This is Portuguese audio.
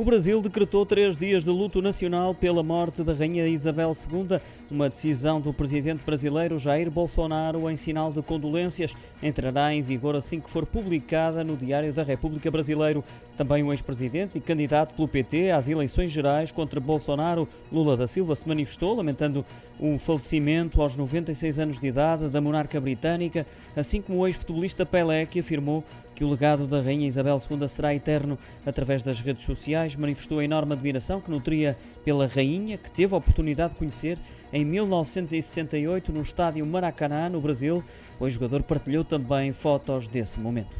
O Brasil decretou três dias de luto nacional pela morte da Rainha Isabel II, uma decisão do presidente brasileiro Jair Bolsonaro em sinal de condolências. Entrará em vigor assim que for publicada no Diário da República Brasileiro. Também o ex-presidente e candidato pelo PT às eleições gerais contra Bolsonaro, Lula da Silva, se manifestou, lamentando o falecimento aos 96 anos de idade da monarca britânica, assim como o ex-futebolista Pelé, que afirmou que o legado da Rainha Isabel II será eterno através das redes sociais manifestou a enorme admiração que nutria pela rainha, que teve a oportunidade de conhecer em 1968 no estádio Maracanã, no Brasil. O jogador partilhou também fotos desse momento.